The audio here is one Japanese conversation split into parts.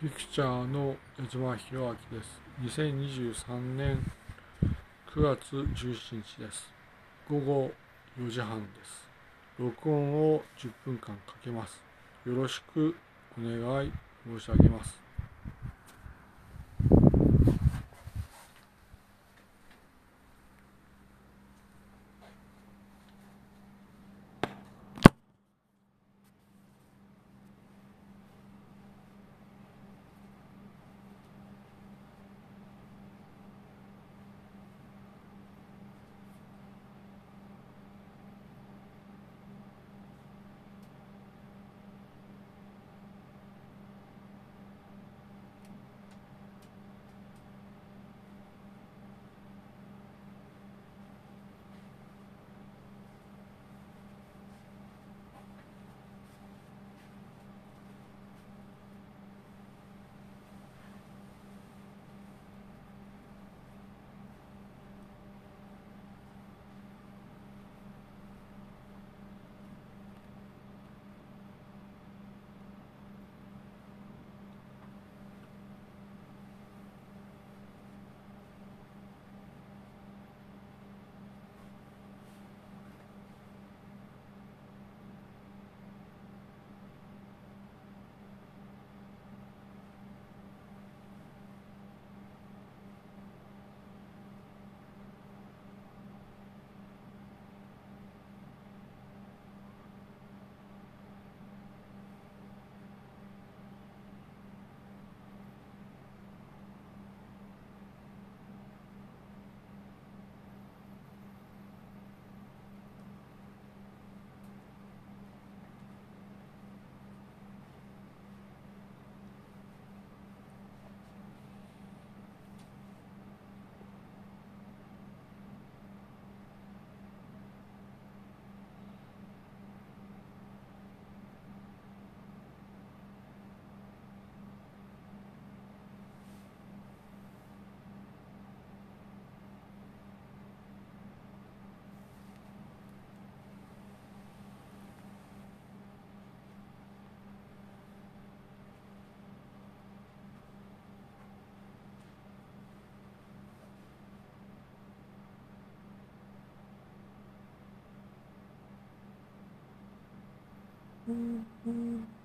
ピクチャーの江島弘明です。2023年9月17日です。午後4時半です。録音を10分間かけます。よろしくお願い申し上げます。Mm-hmm.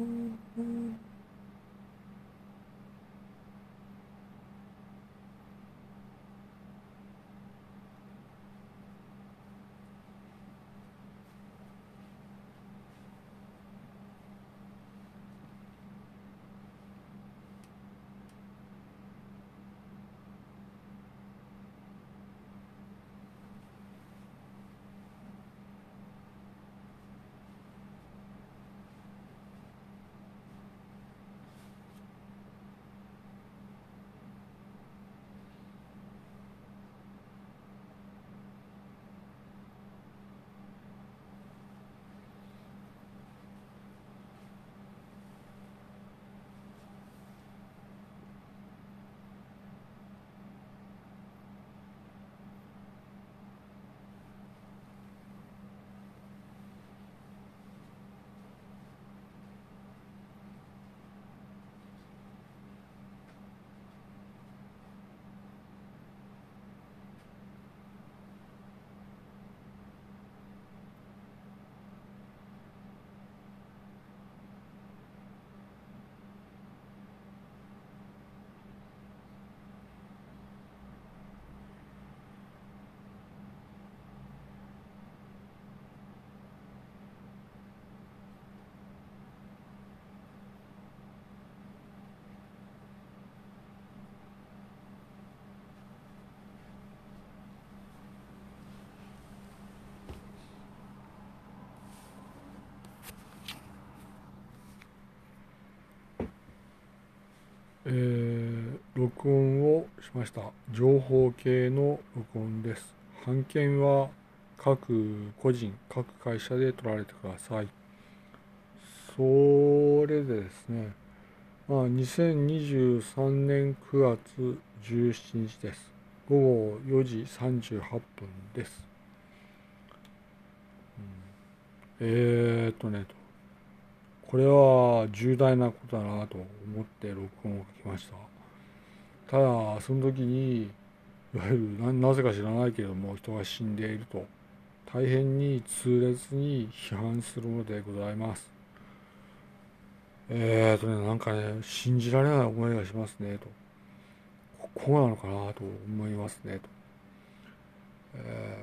Mm-hmm. えー、録音をしました。情報系の録音です。版権は各個人、各会社で取られてください。それでですね、まあ、2023年9月17日です。午後4時38分です。うん、えー、っとね、これは重大なことだなと思って録音を書きました。ただその時にいわゆるなぜか知らないけれども人が死んでいると大変に痛烈に批判するのでございます。えーとねなんかね信じられない思いがしますねと。こうなのかなと思いますねと、え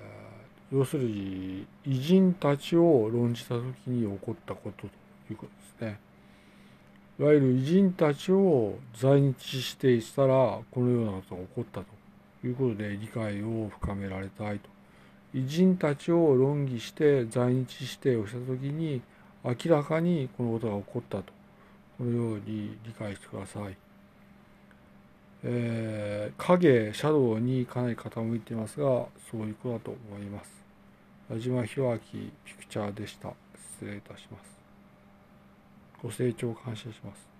ー、要するに偉人たちを論じた時に起こったことと。いうことですね。いわゆる偉人たちを在日指定したらこのようなことが起こったということで理解を深められたいと。偉人たちを論議して在日指定をした時に明らかにこのことが起こったとこのように理解してください。えー、影、シャドウにかなり傾いていますが、そういうことだと思います。矢島弘明ピクチャーでした。失礼いたします。ご清聴感謝します。